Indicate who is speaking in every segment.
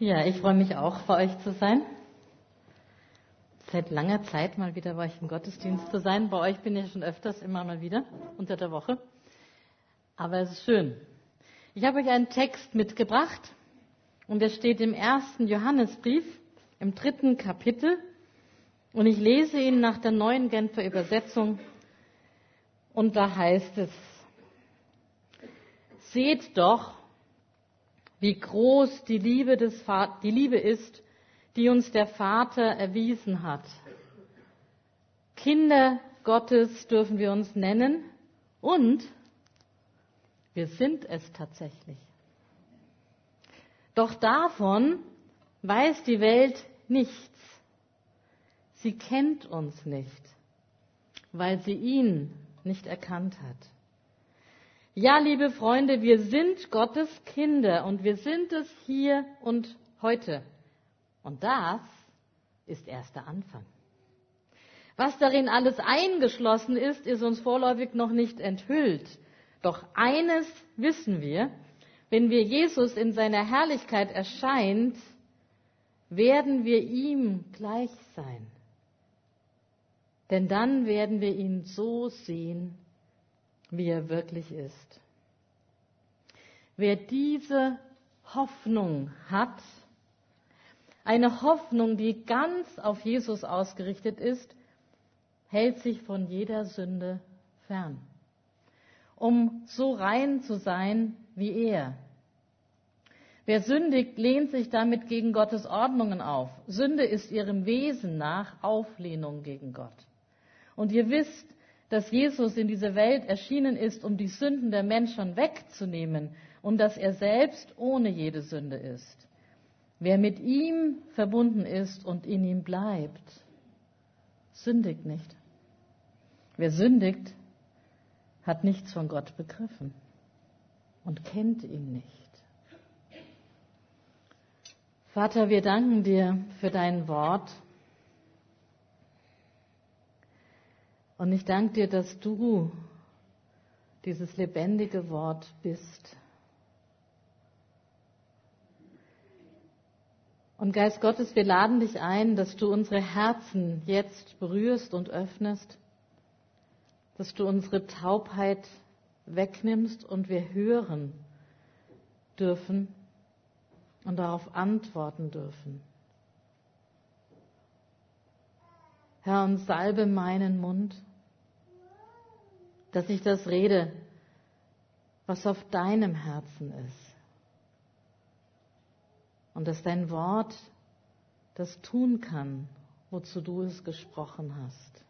Speaker 1: Ja, ich freue mich auch, bei euch zu sein. Seit langer Zeit mal wieder bei euch im Gottesdienst zu sein. Bei euch bin ich schon öfters immer mal wieder unter der Woche. Aber es ist schön. Ich habe euch einen Text mitgebracht und der steht im ersten Johannesbrief im dritten Kapitel und ich lese ihn nach der neuen Genfer Übersetzung und da heißt es, seht doch, wie groß die Liebe, des, die Liebe ist, die uns der Vater erwiesen hat. Kinder Gottes dürfen wir uns nennen und wir sind es tatsächlich. Doch davon weiß die Welt nichts. Sie kennt uns nicht, weil sie ihn nicht erkannt hat. Ja, liebe Freunde, wir sind Gottes Kinder und wir sind es hier und heute. Und das ist erst der Anfang. Was darin alles eingeschlossen ist, ist uns vorläufig noch nicht enthüllt. Doch eines wissen wir, wenn wir Jesus in seiner Herrlichkeit erscheint, werden wir ihm gleich sein. Denn dann werden wir ihn so sehen, wie er wirklich ist. Wer diese Hoffnung hat, eine Hoffnung, die ganz auf Jesus ausgerichtet ist, hält sich von jeder Sünde fern, um so rein zu sein wie er. Wer sündigt, lehnt sich damit gegen Gottes Ordnungen auf. Sünde ist ihrem Wesen nach Auflehnung gegen Gott. Und ihr wisst, dass Jesus in diese Welt erschienen ist, um die Sünden der Menschen wegzunehmen und dass er selbst ohne jede Sünde ist. Wer mit ihm verbunden ist und in ihm bleibt, sündigt nicht. Wer sündigt, hat nichts von Gott begriffen und kennt ihn nicht. Vater, wir danken dir für dein Wort. Und ich danke dir, dass du dieses lebendige Wort bist. Und Geist Gottes, wir laden dich ein, dass du unsere Herzen jetzt berührst und öffnest, dass du unsere Taubheit wegnimmst und wir hören dürfen und darauf antworten dürfen. Herr, und salbe meinen Mund dass ich das rede, was auf deinem Herzen ist. Und dass dein Wort das tun kann, wozu du es gesprochen hast.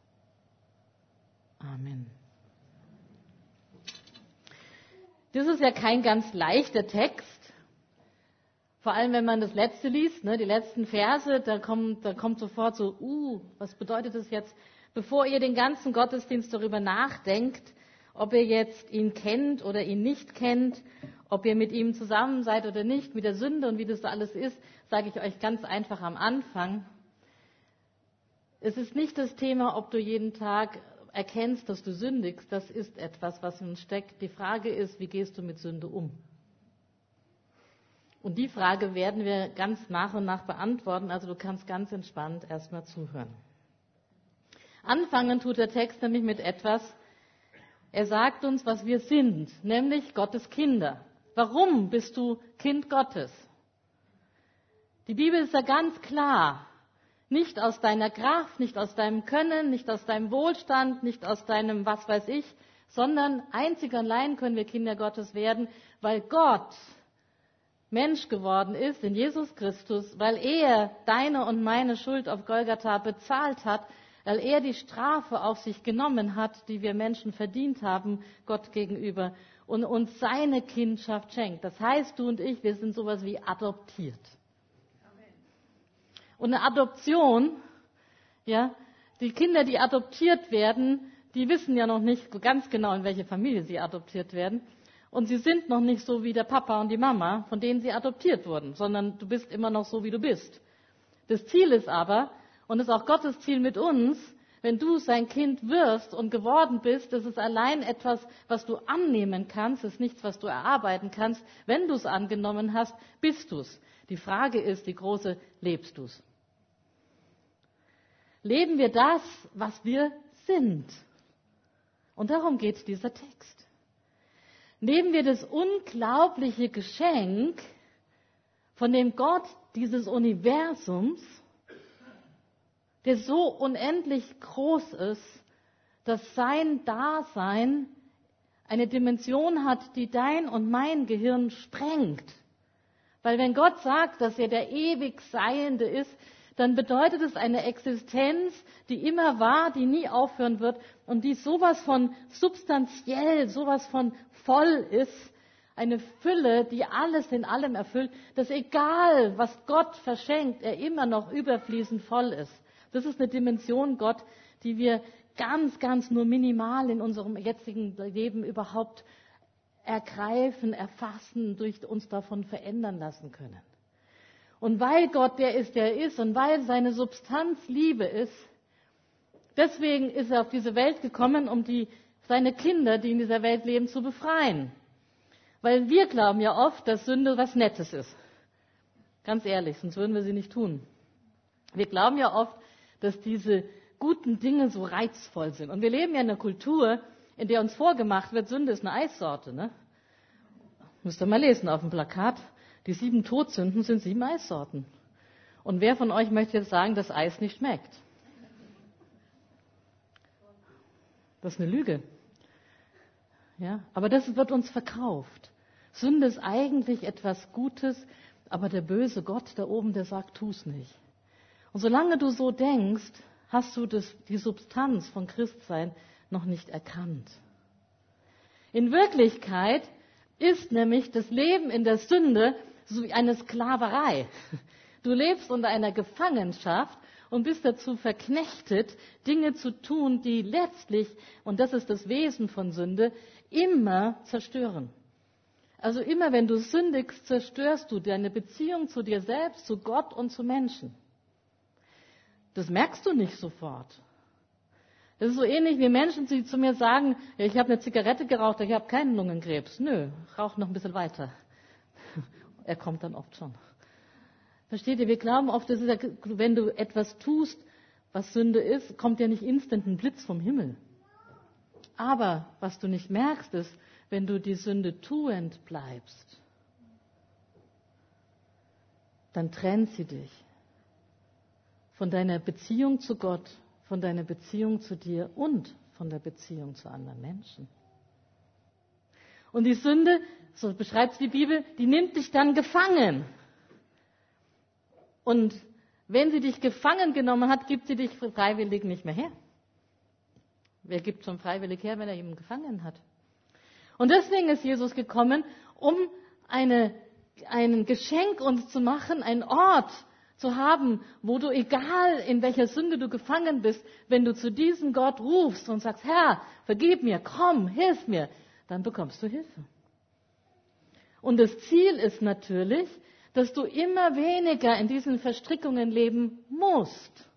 Speaker 1: Amen. Das ist ja kein ganz leichter Text. Vor allem, wenn man das letzte liest, ne, die letzten Verse, da kommt, da kommt sofort so, uh, was bedeutet das jetzt? bevor ihr den ganzen Gottesdienst darüber nachdenkt, ob ihr jetzt ihn kennt oder ihn nicht kennt, ob ihr mit ihm zusammen seid oder nicht, mit der Sünde und wie das alles ist, sage ich euch ganz einfach am Anfang. Es ist nicht das Thema, ob du jeden Tag erkennst, dass du sündigst. Das ist etwas, was in uns steckt. Die Frage ist, wie gehst du mit Sünde um? Und die Frage werden wir ganz nach und nach beantworten. Also du kannst ganz entspannt erstmal zuhören. Anfangen tut der Text nämlich mit etwas, er sagt uns, was wir sind, nämlich Gottes Kinder. Warum bist du Kind Gottes? Die Bibel ist ja ganz klar. Nicht aus deiner Kraft, nicht aus deinem Können, nicht aus deinem Wohlstand, nicht aus deinem was weiß ich, sondern einzig und allein können wir Kinder Gottes werden, weil Gott Mensch geworden ist in Jesus Christus, weil er deine und meine Schuld auf Golgatha bezahlt hat, weil er die Strafe auf sich genommen hat, die wir Menschen verdient haben, Gott gegenüber, und uns seine Kindschaft schenkt. Das heißt, du und ich, wir sind sowas wie adoptiert. Und eine Adoption, ja, die Kinder, die adoptiert werden, die wissen ja noch nicht ganz genau, in welche Familie sie adoptiert werden. Und sie sind noch nicht so wie der Papa und die Mama, von denen sie adoptiert wurden, sondern du bist immer noch so, wie du bist. Das Ziel ist aber, und es ist auch Gottes Ziel mit uns, wenn du sein Kind wirst und geworden bist, das ist allein etwas, was du annehmen kannst, ist nichts, was du erarbeiten kannst. Wenn du es angenommen hast, bist du es. Die Frage ist, die große, lebst du's? Leben wir das, was wir sind? Und darum geht dieser Text. Nehmen wir das unglaubliche Geschenk, von dem Gott dieses Universums, der so unendlich groß ist, dass sein Dasein eine Dimension hat, die dein und mein Gehirn sprengt. Weil wenn Gott sagt, dass er der ewig Seiende ist, dann bedeutet es eine Existenz, die immer war, die nie aufhören wird und die sowas von substanziell, sowas von voll ist, eine Fülle, die alles in allem erfüllt, dass egal, was Gott verschenkt, er immer noch überfließend voll ist. Das ist eine Dimension Gott, die wir ganz, ganz nur minimal in unserem jetzigen Leben überhaupt ergreifen, erfassen, durch uns davon verändern lassen können. Und weil Gott der ist, der ist und weil seine Substanz Liebe ist, deswegen ist er auf diese Welt gekommen, um die, seine Kinder, die in dieser Welt leben, zu befreien. Weil wir glauben ja oft, dass Sünde was Nettes ist. Ganz ehrlich, sonst würden wir sie nicht tun. Wir glauben ja oft, dass diese guten Dinge so reizvoll sind. Und wir leben ja in einer Kultur, in der uns vorgemacht wird, Sünde ist eine Eissorte. Ne? Müsst ihr mal lesen auf dem Plakat. Die sieben Todsünden sind sieben Eissorten. Und wer von euch möchte jetzt sagen, dass Eis nicht schmeckt? Das ist eine Lüge. Ja, aber das wird uns verkauft. Sünde ist eigentlich etwas Gutes, aber der böse Gott da oben, der sagt, tu's nicht. Und solange du so denkst, hast du das, die Substanz von Christsein noch nicht erkannt. In Wirklichkeit ist nämlich das Leben in der Sünde so wie eine Sklaverei. Du lebst unter einer Gefangenschaft und bist dazu verknechtet, Dinge zu tun, die letztlich, und das ist das Wesen von Sünde, immer zerstören. Also immer wenn du sündigst, zerstörst du deine Beziehung zu dir selbst, zu Gott und zu Menschen. Das merkst du nicht sofort. Das ist so ähnlich wie Menschen, die zu mir sagen, ich habe eine Zigarette geraucht, ich habe keinen Lungenkrebs. Nö, rauch noch ein bisschen weiter. Er kommt dann oft schon. Versteht ihr? Wir glauben oft, dass wenn du etwas tust, was Sünde ist, kommt ja nicht instant ein Blitz vom Himmel. Aber was du nicht merkst, ist, wenn du die Sünde tuend bleibst, dann trennt sie dich von deiner Beziehung zu Gott, von deiner Beziehung zu dir und von der Beziehung zu anderen Menschen. Und die Sünde, so beschreibt die Bibel, die nimmt dich dann gefangen. Und wenn sie dich gefangen genommen hat, gibt sie dich freiwillig nicht mehr her. Wer gibt schon freiwillig her, wenn er jemanden gefangen hat? Und deswegen ist Jesus gekommen, um eine, ein Geschenk uns zu machen, einen Ort zu haben, wo du, egal in welcher Sünde du gefangen bist, wenn du zu diesem Gott rufst und sagst, Herr, vergib mir, komm, hilf mir, dann bekommst du Hilfe. Und das Ziel ist natürlich, dass du immer weniger in diesen Verstrickungen leben musst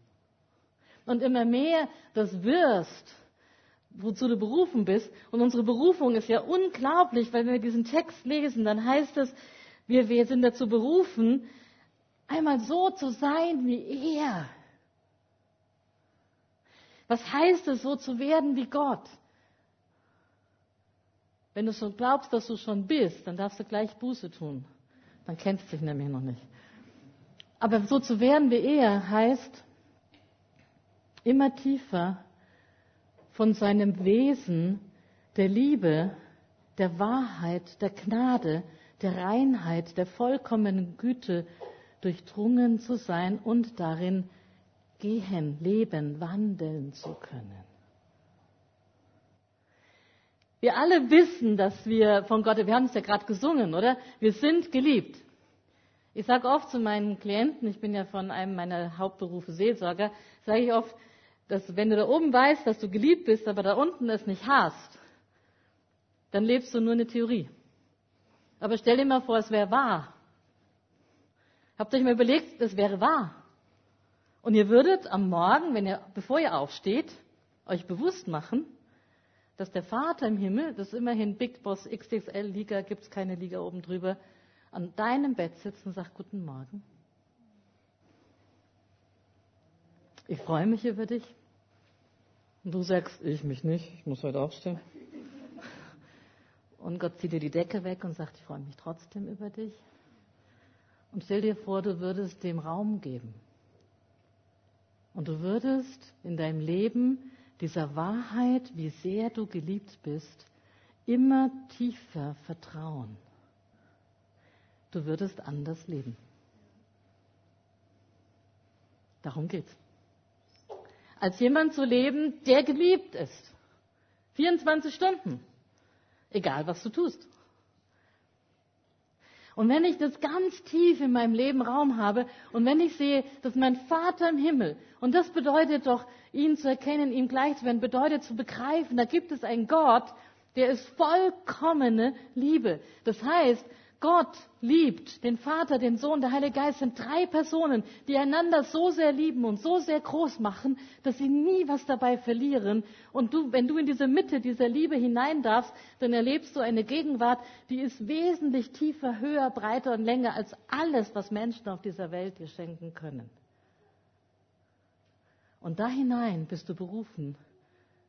Speaker 1: und immer mehr das wirst, wozu du berufen bist. Und unsere Berufung ist ja unglaublich, weil wenn wir diesen Text lesen, dann heißt es, wir, wir sind dazu berufen, einmal so zu sein wie er. Was heißt es, so zu werden wie Gott? Wenn du schon glaubst, dass du schon bist, dann darfst du gleich Buße tun. Dann kennst du dich nämlich noch nicht. Aber so zu werden wie er heißt, immer tiefer von seinem Wesen der Liebe, der Wahrheit, der Gnade, der Reinheit, der vollkommenen Güte durchdrungen zu sein und darin gehen, leben, wandeln zu können. Wir alle wissen, dass wir von Gott, wir haben es ja gerade gesungen, oder? Wir sind geliebt. Ich sage oft zu meinen Klienten, ich bin ja von einem meiner Hauptberufe Seelsorger, sage ich oft, dass wenn du da oben weißt, dass du geliebt bist, aber da unten es nicht hast, dann lebst du nur eine Theorie. Aber stell dir mal vor, es wäre wahr. Habt ihr euch mal überlegt, das wäre wahr. Und ihr würdet am Morgen, wenn ihr, bevor ihr aufsteht, euch bewusst machen, dass der Vater im Himmel, das ist immerhin Big Boss XXL Liga, gibt es keine Liga oben drüber, an deinem Bett sitzt und sagt Guten Morgen. Ich freue mich über dich. Und du sagst, ich mich nicht, ich muss heute aufstehen. Und Gott zieht dir die Decke weg und sagt, ich freue mich trotzdem über dich. Und stell dir vor, du würdest dem Raum geben. Und du würdest in deinem Leben dieser Wahrheit, wie sehr du geliebt bist, immer tiefer vertrauen. Du würdest anders leben. Darum geht's. Als jemand zu leben, der geliebt ist. 24 Stunden. Egal, was du tust. Und wenn ich das ganz tief in meinem Leben Raum habe und wenn ich sehe, dass mein Vater im Himmel, und das bedeutet doch, ihn zu erkennen, ihm gleich zu werden, bedeutet zu begreifen, da gibt es einen Gott, der ist vollkommene Liebe. Das heißt, Gott liebt den Vater, den Sohn, der Heilige Geist sind drei Personen, die einander so sehr lieben und so sehr groß machen, dass sie nie was dabei verlieren. Und du, wenn du in diese Mitte dieser Liebe hinein darfst, dann erlebst du eine Gegenwart, die ist wesentlich tiefer, höher, breiter und länger als alles, was Menschen auf dieser Welt dir schenken können. Und da hinein bist du berufen,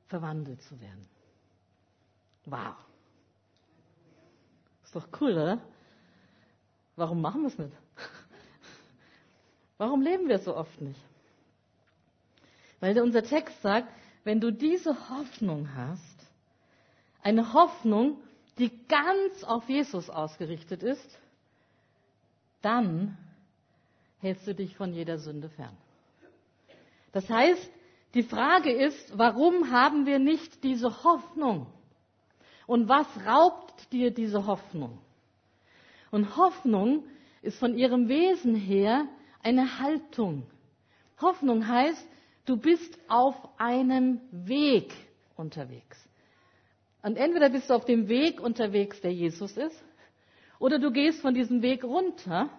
Speaker 1: verwandelt zu werden. Wow. Ist doch cool, oder? Warum machen wir es nicht? Warum leben wir so oft nicht? Weil unser Text sagt, wenn du diese Hoffnung hast, eine Hoffnung, die ganz auf Jesus ausgerichtet ist, dann hältst du dich von jeder Sünde fern. Das heißt, die Frage ist, warum haben wir nicht diese Hoffnung? Und was raubt dir diese Hoffnung? Und Hoffnung ist von ihrem Wesen her eine Haltung. Hoffnung heißt, du bist auf einem Weg unterwegs. Und entweder bist du auf dem Weg unterwegs, der Jesus ist, oder du gehst von diesem Weg runter.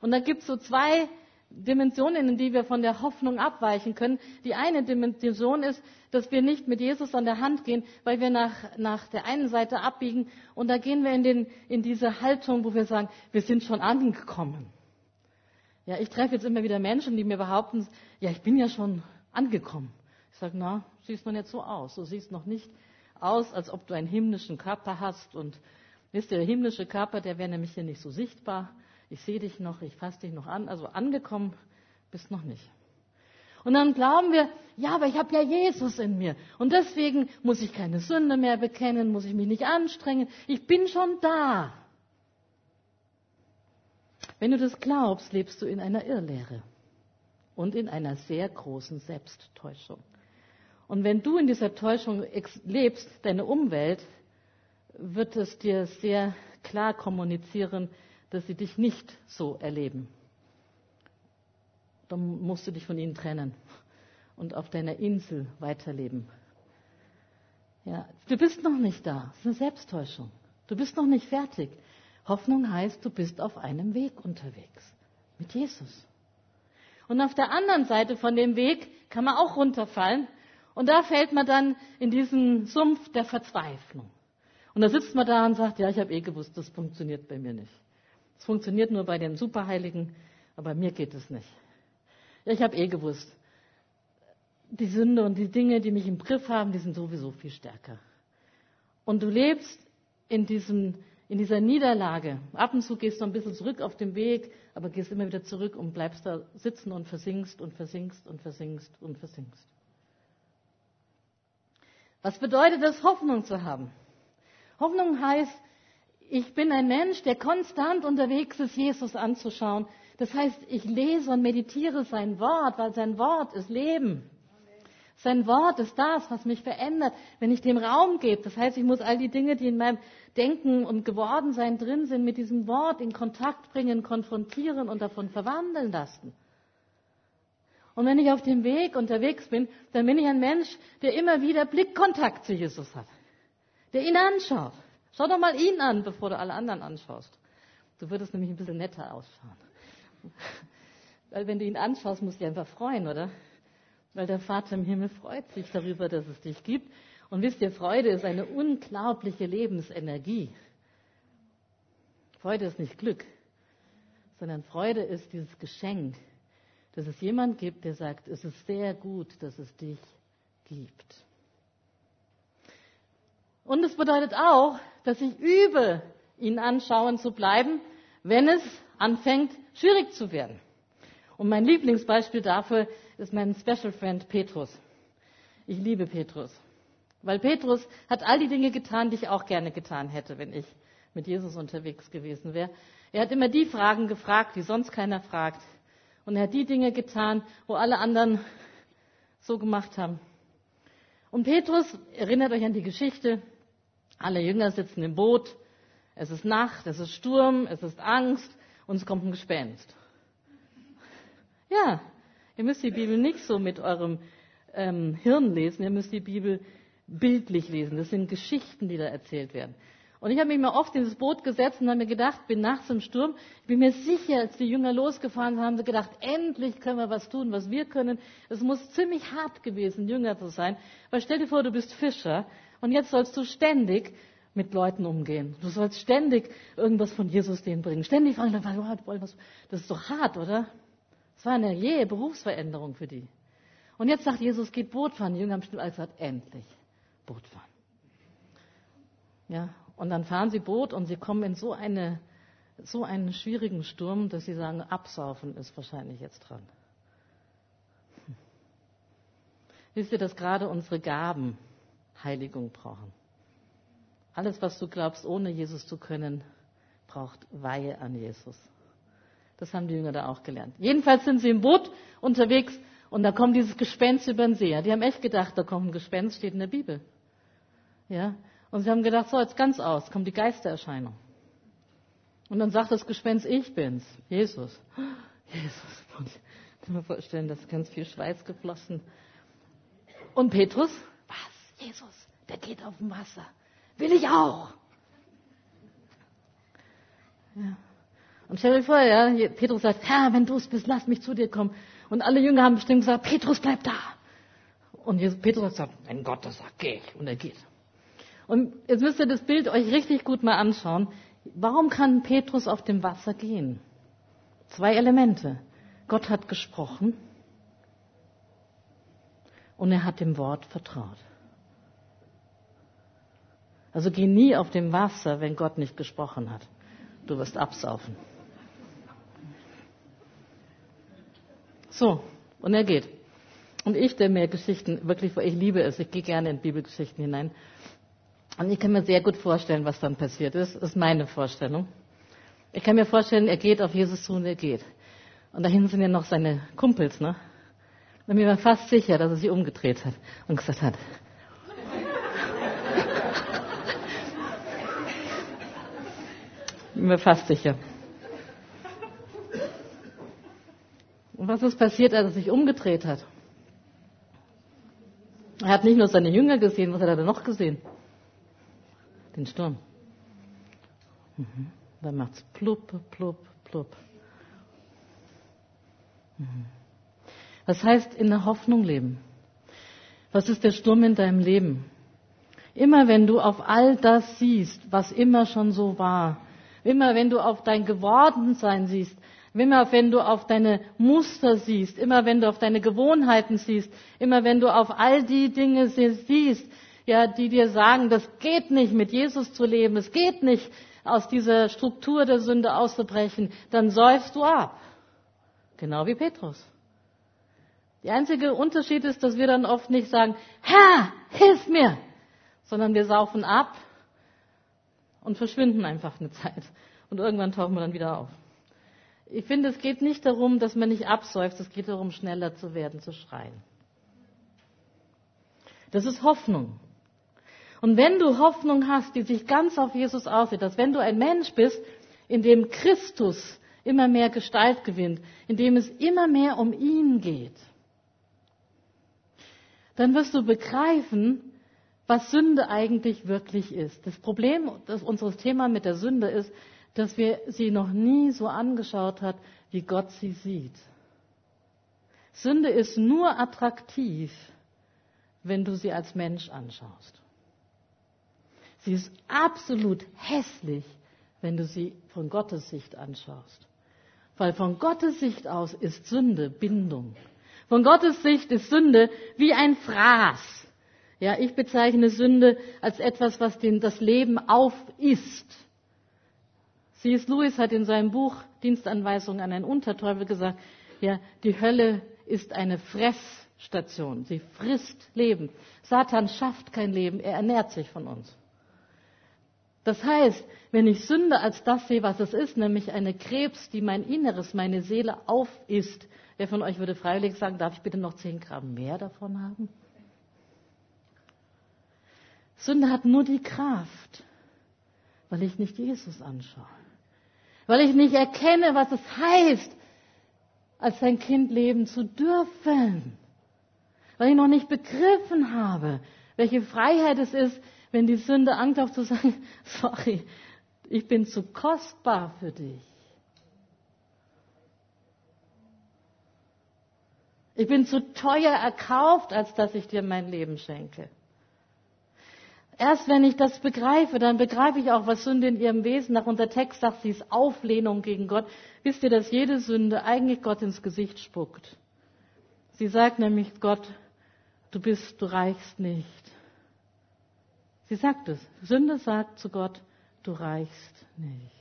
Speaker 1: Und da gibt es so zwei Dimensionen, in die wir von der Hoffnung abweichen können. Die eine Dimension ist, dass wir nicht mit Jesus an der Hand gehen, weil wir nach, nach der einen Seite abbiegen und da gehen wir in, den, in diese Haltung, wo wir sagen, wir sind schon angekommen. Ja, ich treffe jetzt immer wieder Menschen, die mir behaupten, ja, ich bin ja schon angekommen. Ich sage, na, siehst noch nicht so aus. Du siehst noch nicht aus, als ob du einen himmlischen Körper hast. Und wisst ihr, der himmlische Körper, der wäre nämlich hier nicht so sichtbar ich sehe dich noch, ich fasse dich noch an. Also angekommen bist noch nicht. Und dann glauben wir, ja, aber ich habe ja Jesus in mir. Und deswegen muss ich keine Sünde mehr bekennen, muss ich mich nicht anstrengen. Ich bin schon da. Wenn du das glaubst, lebst du in einer Irrlehre und in einer sehr großen Selbsttäuschung. Und wenn du in dieser Täuschung lebst, deine Umwelt wird es dir sehr klar kommunizieren, dass sie dich nicht so erleben. Dann musst du dich von ihnen trennen und auf deiner Insel weiterleben. Ja, du bist noch nicht da. Das ist eine Selbsttäuschung. Du bist noch nicht fertig. Hoffnung heißt, du bist auf einem Weg unterwegs mit Jesus. Und auf der anderen Seite von dem Weg kann man auch runterfallen. Und da fällt man dann in diesen Sumpf der Verzweiflung. Und da sitzt man da und sagt, ja, ich habe eh gewusst, das funktioniert bei mir nicht. Es funktioniert nur bei den Superheiligen, aber mir geht es nicht. Ja, ich habe eh gewusst, die Sünde und die Dinge, die mich im Griff haben, die sind sowieso viel stärker. Und du lebst in, diesem, in dieser Niederlage. Ab und zu gehst du ein bisschen zurück auf dem Weg, aber gehst immer wieder zurück und bleibst da sitzen und versinkst und versinkst und versinkst und versinkst. Was bedeutet es, Hoffnung zu haben? Hoffnung heißt, ich bin ein Mensch, der konstant unterwegs ist, Jesus anzuschauen. Das heißt, ich lese und meditiere sein Wort, weil sein Wort ist Leben. Sein Wort ist das, was mich verändert, wenn ich dem Raum gebe. Das heißt, ich muss all die Dinge, die in meinem Denken und Gewordensein drin sind, mit diesem Wort in Kontakt bringen, konfrontieren und davon verwandeln lassen. Und wenn ich auf dem Weg unterwegs bin, dann bin ich ein Mensch, der immer wieder Blickkontakt zu Jesus hat, der ihn anschaut. Schau doch mal ihn an, bevor du alle anderen anschaust. Du würdest nämlich ein bisschen netter ausschauen. Weil wenn du ihn anschaust, musst du dich einfach freuen, oder? Weil der Vater im Himmel freut sich darüber, dass es dich gibt. Und wisst ihr, Freude ist eine unglaubliche Lebensenergie. Freude ist nicht Glück, sondern Freude ist dieses Geschenk, dass es jemand gibt, der sagt, es ist sehr gut, dass es dich gibt. Und es bedeutet auch, dass ich übe, ihn anschauen zu bleiben, wenn es anfängt, schwierig zu werden. Und mein Lieblingsbeispiel dafür ist mein Special Friend Petrus. Ich liebe Petrus. Weil Petrus hat all die Dinge getan, die ich auch gerne getan hätte, wenn ich mit Jesus unterwegs gewesen wäre. Er hat immer die Fragen gefragt, die sonst keiner fragt. Und er hat die Dinge getan, wo alle anderen so gemacht haben. Und Petrus, erinnert euch an die Geschichte, alle Jünger sitzen im Boot, es ist Nacht, es ist Sturm, es ist Angst und es kommt ein Gespenst. Ja, ihr müsst die Bibel nicht so mit eurem ähm, Hirn lesen, ihr müsst die Bibel bildlich lesen. Das sind Geschichten, die da erzählt werden. Und ich habe mich mal oft in das Boot gesetzt und habe mir gedacht, bin nachts im Sturm, ich bin mir sicher, als die Jünger losgefahren sind, haben sie gedacht, endlich können wir was tun, was wir können. Es muss ziemlich hart gewesen, Jünger zu sein. Weil stell dir vor, du bist Fischer und jetzt sollst du ständig mit Leuten umgehen. Du sollst ständig irgendwas von Jesus denen bringen. Ständig fragen, das ist doch hart, oder? Das war eine jähe Berufsveränderung für die. Und jetzt sagt Jesus, geht Boot fahren. Die Jünger haben bestimmt alle gesagt, endlich Boot fahren. Ja, und dann fahren sie Boot und sie kommen in so, eine, so einen schwierigen Sturm, dass sie sagen, absaufen ist wahrscheinlich jetzt dran. Hm. Wisst ihr, dass gerade unsere Gaben Heiligung brauchen? Alles, was du glaubst, ohne Jesus zu können, braucht Weihe an Jesus. Das haben die Jünger da auch gelernt. Jedenfalls sind sie im Boot unterwegs und da kommt dieses Gespenst über den See. Die haben echt gedacht, da kommt ein Gespenst, steht in der Bibel. Ja, und sie haben gedacht, so, jetzt ganz aus, kommt die Geistererscheinung. Und dann sagt das Gespenst, ich bin's, Jesus. Jesus. Ich kann mir vorstellen, dass ganz viel Schweiß geflossen. Und Petrus? Jesus, der geht auf dem Wasser. Will ich auch. Ja. Und stell dir vor, ja, Petrus sagt, Herr, wenn du es bist, lass mich zu dir kommen. Und alle Jünger haben bestimmt gesagt, Petrus, bleib da. Und Petrus sagt, wenn Gott das sagt, geh ich. Und er geht. Und jetzt müsst ihr das Bild euch richtig gut mal anschauen. Warum kann Petrus auf dem Wasser gehen? Zwei Elemente. Gott hat gesprochen und er hat dem Wort vertraut. Also geh nie auf dem Wasser, wenn Gott nicht gesprochen hat. Du wirst absaufen. So, und er geht. Und ich, der mir Geschichten wirklich, ich liebe es, ich gehe gerne in Bibelgeschichten hinein. Und ich kann mir sehr gut vorstellen, was dann passiert ist. Das ist meine Vorstellung. Ich kann mir vorstellen, er geht auf Jesus zu und er geht. Und dahin sind ja noch seine Kumpels, ne? Und mir war fast sicher, dass er sich umgedreht hat und gesagt hat, mir fast sicher. Und was ist passiert, als er sich umgedreht hat? Er hat nicht nur seine Jünger gesehen, was hat er denn noch gesehen? den Sturm. Mhm. Dann macht's plupp, plupp, plupp. Mhm. Was heißt in der Hoffnung leben? Was ist der Sturm in deinem Leben? Immer wenn du auf all das siehst, was immer schon so war, immer wenn du auf dein Gewordensein siehst, immer wenn du auf deine Muster siehst, immer wenn du auf deine Gewohnheiten siehst, immer wenn du auf all die Dinge siehst, ja, die dir sagen, das geht nicht, mit Jesus zu leben, es geht nicht, aus dieser Struktur der Sünde auszubrechen, dann säufst du ab. Genau wie Petrus. Der einzige Unterschied ist, dass wir dann oft nicht sagen, Herr, hilf mir, sondern wir saufen ab und verschwinden einfach eine Zeit. Und irgendwann tauchen wir dann wieder auf. Ich finde, es geht nicht darum, dass man nicht absäuft, es geht darum, schneller zu werden, zu schreien. Das ist Hoffnung. Und wenn du Hoffnung hast, die sich ganz auf Jesus aussieht, dass wenn du ein Mensch bist, in dem Christus immer mehr Gestalt gewinnt, in dem es immer mehr um ihn geht, dann wirst du begreifen, was Sünde eigentlich wirklich ist. Das Problem das unseres Thema mit der Sünde ist, dass wir sie noch nie so angeschaut hat, wie Gott sie sieht. Sünde ist nur attraktiv, wenn du sie als Mensch anschaust. Sie ist absolut hässlich, wenn du sie von Gottes Sicht anschaust. Weil von Gottes Sicht aus ist Sünde Bindung. Von Gottes Sicht ist Sünde wie ein Fraß. Ja, ich bezeichne Sünde als etwas, was den, das Leben aufisst. C.S. Lewis hat in seinem Buch Dienstanweisung an einen Unterteufel gesagt, ja, die Hölle ist eine Fressstation. Sie frisst Leben. Satan schafft kein Leben, er ernährt sich von uns. Das heißt, wenn ich Sünde als das sehe, was es ist, nämlich eine Krebs, die mein Inneres, meine Seele aufisst, wer von euch würde freiwillig sagen, darf ich bitte noch zehn Gramm mehr davon haben? Sünde hat nur die Kraft, weil ich nicht Jesus anschaue. Weil ich nicht erkenne, was es heißt, als sein Kind leben zu dürfen. Weil ich noch nicht begriffen habe, welche Freiheit es ist, wenn die Sünde auf zu sagen, sorry, ich bin zu kostbar für dich. Ich bin zu teuer erkauft, als dass ich dir mein Leben schenke. Erst wenn ich das begreife, dann begreife ich auch, was Sünde in ihrem Wesen nach unser Text sagt, sie ist Auflehnung gegen Gott. Wisst ihr, dass jede Sünde eigentlich Gott ins Gesicht spuckt? Sie sagt nämlich Gott, du bist, du reichst nicht. Sie sagt es. Sünde sagt zu Gott, du reichst nicht.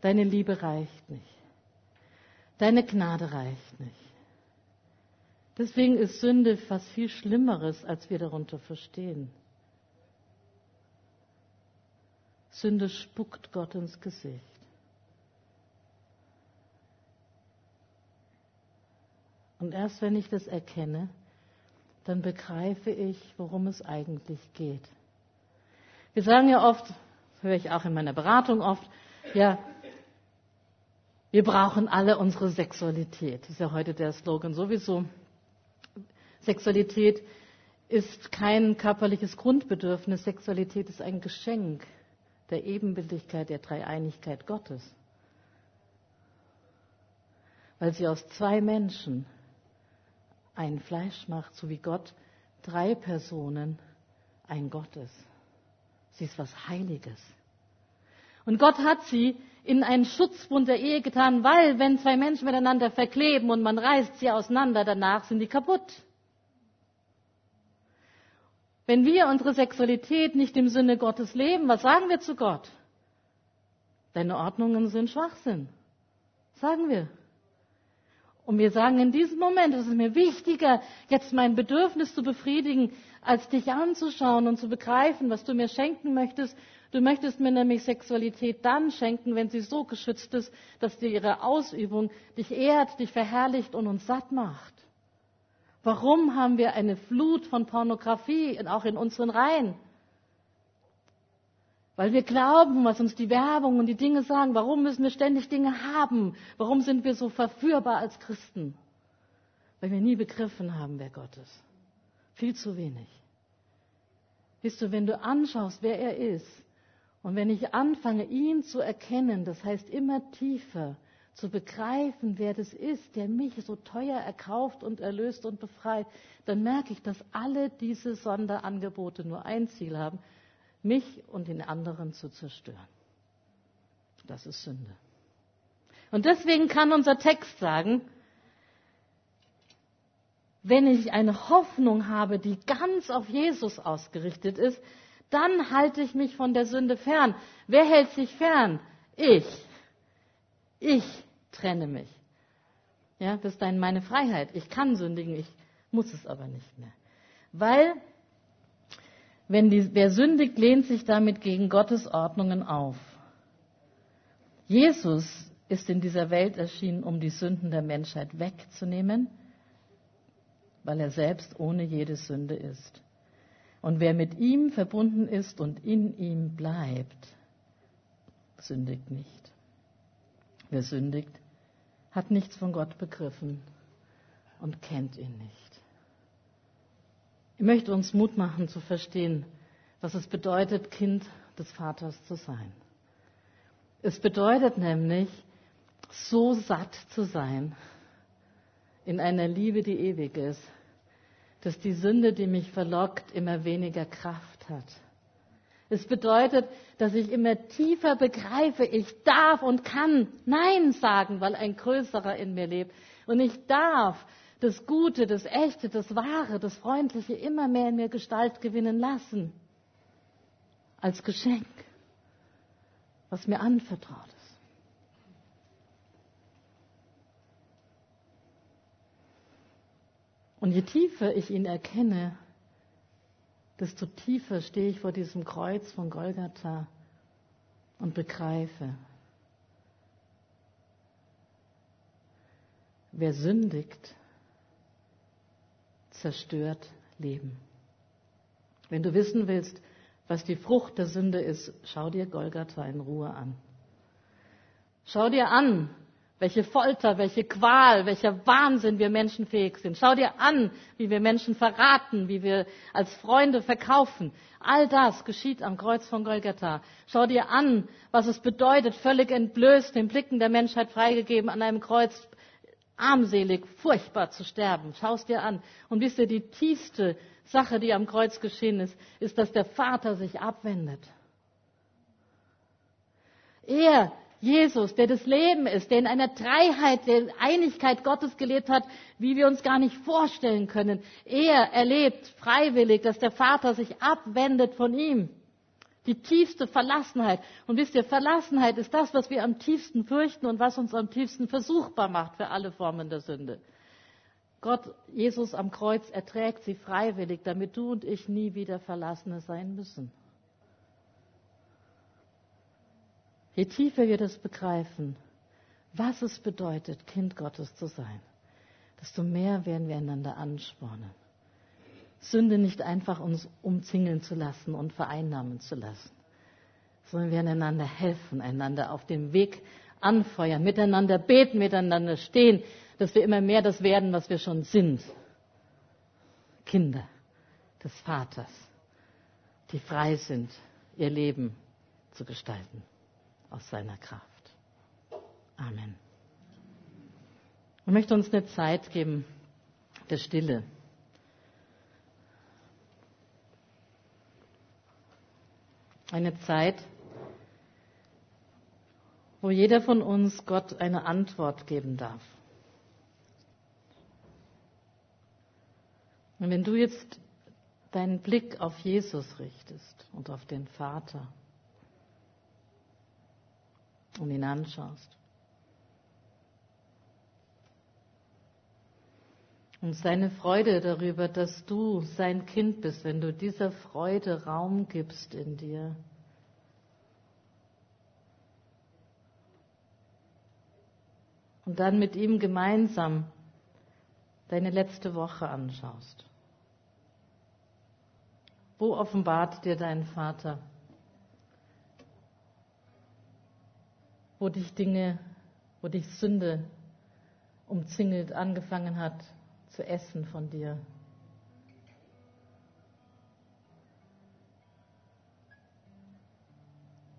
Speaker 1: Deine Liebe reicht nicht. Deine Gnade reicht nicht. Deswegen ist Sünde was viel Schlimmeres, als wir darunter verstehen. Sünde spuckt Gott ins Gesicht. Und erst wenn ich das erkenne, dann begreife ich, worum es eigentlich geht. Wir sagen ja oft, höre ich auch in meiner Beratung oft, ja, wir brauchen alle unsere Sexualität. Das ist ja heute der Slogan sowieso. Sexualität ist kein körperliches Grundbedürfnis. Sexualität ist ein Geschenk der Ebenbildlichkeit, der Dreieinigkeit Gottes. Weil sie aus zwei Menschen ein Fleisch macht, so wie Gott drei Personen ein Gott ist. Sie ist was Heiliges. Und Gott hat sie in einen Schutzbund der Ehe getan, weil wenn zwei Menschen miteinander verkleben und man reißt sie auseinander, danach sind die kaputt. Wenn wir unsere Sexualität nicht im Sinne Gottes leben, was sagen wir zu Gott? Deine Ordnungen sind Schwachsinn. Sagen wir. Und wir sagen in diesem Moment, es ist mir wichtiger, jetzt mein Bedürfnis zu befriedigen, als dich anzuschauen und zu begreifen, was du mir schenken möchtest. Du möchtest mir nämlich Sexualität dann schenken, wenn sie so geschützt ist, dass dir ihre Ausübung dich ehrt, dich verherrlicht und uns satt macht. Warum haben wir eine Flut von Pornografie, auch in unseren Reihen? Weil wir glauben, was uns die Werbung und die Dinge sagen. Warum müssen wir ständig Dinge haben? Warum sind wir so verführbar als Christen? Weil wir nie begriffen haben, wer Gott ist. Viel zu wenig. Wisst du, wenn du anschaust, wer er ist, und wenn ich anfange, ihn zu erkennen, das heißt immer tiefer, zu begreifen, wer das ist, der mich so teuer erkauft und erlöst und befreit, dann merke ich, dass alle diese Sonderangebote nur ein Ziel haben, mich und den anderen zu zerstören. Das ist Sünde. Und deswegen kann unser Text sagen, wenn ich eine Hoffnung habe, die ganz auf Jesus ausgerichtet ist, dann halte ich mich von der Sünde fern. Wer hält sich fern? Ich. Ich trenne mich. Ja, das ist dann meine Freiheit. Ich kann sündigen, ich muss es aber nicht mehr. Weil, wenn die, wer sündigt, lehnt sich damit gegen Gottes Ordnungen auf. Jesus ist in dieser Welt erschienen, um die Sünden der Menschheit wegzunehmen, weil er selbst ohne jede Sünde ist. Und wer mit ihm verbunden ist und in ihm bleibt, sündigt nicht. Wer sündigt, hat nichts von Gott begriffen und kennt ihn nicht. Ich möchte uns Mut machen zu verstehen, was es bedeutet, Kind des Vaters zu sein. Es bedeutet nämlich, so satt zu sein in einer Liebe, die ewig ist, dass die Sünde, die mich verlockt, immer weniger Kraft hat. Es bedeutet, dass ich immer tiefer begreife, ich darf und kann Nein sagen, weil ein Größerer in mir lebt. Und ich darf das Gute, das Echte, das Wahre, das Freundliche immer mehr in mir Gestalt gewinnen lassen. Als Geschenk, was mir anvertraut ist. Und je tiefer ich ihn erkenne, desto tiefer stehe ich vor diesem Kreuz von Golgatha und begreife, wer sündigt, zerstört Leben. Wenn du wissen willst, was die Frucht der Sünde ist, schau dir Golgatha in Ruhe an. Schau dir an, welche Folter, welche Qual, welcher Wahnsinn wir Menschen fähig sind. Schau dir an, wie wir Menschen verraten, wie wir als Freunde verkaufen. All das geschieht am Kreuz von Golgatha. Schau dir an, was es bedeutet, völlig entblößt, den Blicken der Menschheit freigegeben, an einem Kreuz armselig, furchtbar zu sterben. Schau es dir an. Und wisst ihr, die tiefste Sache, die am Kreuz geschehen ist, ist, dass der Vater sich abwendet. Er Jesus, der das Leben ist, der in einer Dreiheit, der Einigkeit Gottes gelebt hat, wie wir uns gar nicht vorstellen können. Er erlebt freiwillig, dass der Vater sich abwendet von ihm. Die tiefste Verlassenheit. Und wisst ihr, Verlassenheit ist das, was wir am tiefsten fürchten und was uns am tiefsten versuchbar macht für alle Formen der Sünde. Gott, Jesus am Kreuz erträgt sie freiwillig, damit du und ich nie wieder Verlassene sein müssen. Je tiefer wir das begreifen, was es bedeutet, Kind Gottes zu sein, desto mehr werden wir einander anspornen. Sünde nicht einfach uns umzingeln zu lassen und vereinnahmen zu lassen, sondern wir werden einander helfen, einander auf dem Weg anfeuern, miteinander beten, miteinander stehen, dass wir immer mehr das werden, was wir schon sind. Kinder des Vaters, die frei sind, ihr Leben zu gestalten aus seiner Kraft. Amen. Ich möchte uns eine Zeit geben der Stille. Eine Zeit, wo jeder von uns Gott eine Antwort geben darf. Und wenn du jetzt deinen Blick auf Jesus richtest und auf den Vater, und ihn anschaust. Und seine Freude darüber, dass du sein Kind bist, wenn du dieser Freude Raum gibst in dir. Und dann mit ihm gemeinsam deine letzte Woche anschaust. Wo offenbart dir dein Vater? Wo dich Dinge, wo dich Sünde umzingelt angefangen hat zu essen von dir.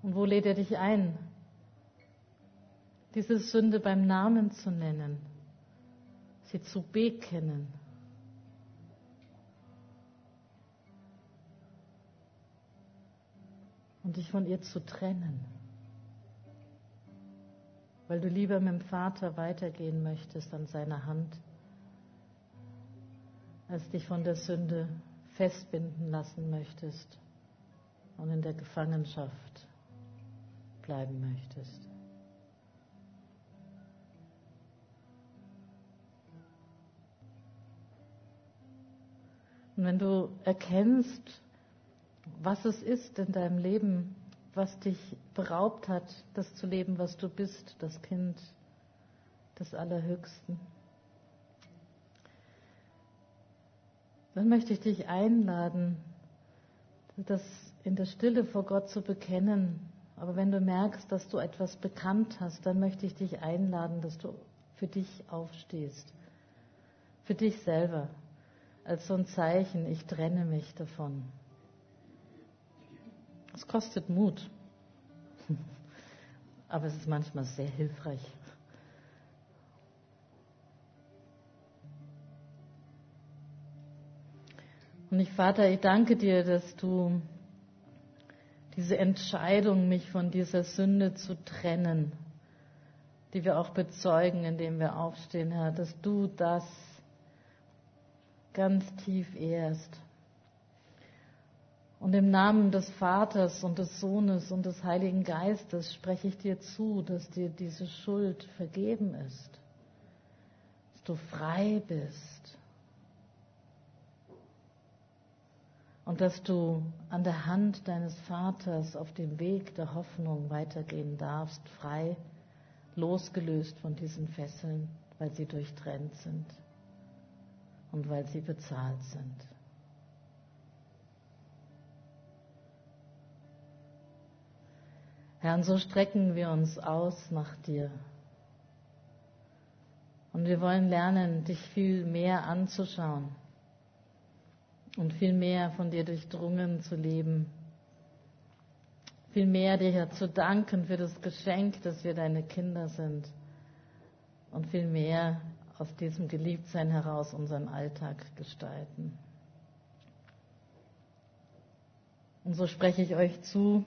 Speaker 1: Und wo lädt er dich ein, diese Sünde beim Namen zu nennen, sie zu bekennen? Und dich von ihr zu trennen weil du lieber mit dem Vater weitergehen möchtest an seiner Hand, als dich von der Sünde festbinden lassen möchtest und in der Gefangenschaft bleiben möchtest. Und wenn du erkennst, was es ist in deinem Leben, was dich beraubt hat, das zu leben, was du bist, das Kind des Allerhöchsten. Dann möchte ich dich einladen, das in der Stille vor Gott zu bekennen. Aber wenn du merkst, dass du etwas bekannt hast, dann möchte ich dich einladen, dass du für dich aufstehst. Für dich selber. Als so ein Zeichen, ich trenne mich davon. Es kostet Mut, aber es ist manchmal sehr hilfreich. Und ich, Vater, ich danke dir, dass du diese Entscheidung, mich von dieser Sünde zu trennen, die wir auch bezeugen, indem wir aufstehen, Herr, dass du das ganz tief ehrst. Und im Namen des Vaters und des Sohnes und des Heiligen Geistes spreche ich dir zu, dass dir diese Schuld vergeben ist, dass du frei bist und dass du an der Hand deines Vaters auf dem Weg der Hoffnung weitergehen darfst, frei, losgelöst von diesen Fesseln, weil sie durchtrennt sind und weil sie bezahlt sind. Herr, und so strecken wir uns aus nach dir. Und wir wollen lernen, dich viel mehr anzuschauen und viel mehr von dir durchdrungen zu leben. Viel mehr dir zu danken für das Geschenk, dass wir deine Kinder sind. Und viel mehr aus diesem Geliebtsein heraus unseren Alltag gestalten. Und so spreche ich euch zu,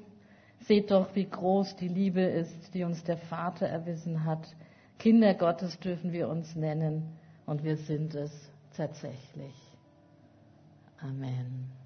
Speaker 1: Seht doch, wie groß die Liebe ist, die uns der Vater erwiesen hat. Kinder Gottes dürfen wir uns nennen und wir sind es tatsächlich. Amen.